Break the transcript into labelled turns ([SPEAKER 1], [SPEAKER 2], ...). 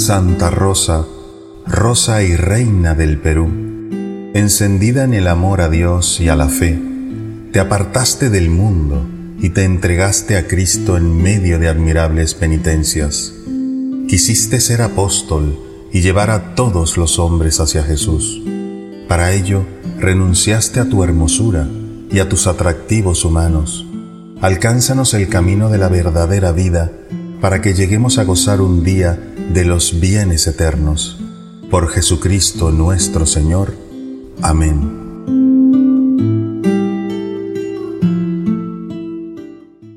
[SPEAKER 1] Santa Rosa, Rosa y Reina del Perú, encendida en el amor a Dios y a la fe, te apartaste del mundo y te entregaste a Cristo en medio de admirables penitencias. Quisiste ser apóstol y llevar a todos los hombres hacia Jesús. Para ello, renunciaste a tu hermosura y a tus atractivos humanos. Alcánzanos el camino de la verdadera vida para que lleguemos a gozar un día de los bienes eternos. Por Jesucristo nuestro Señor. Amén.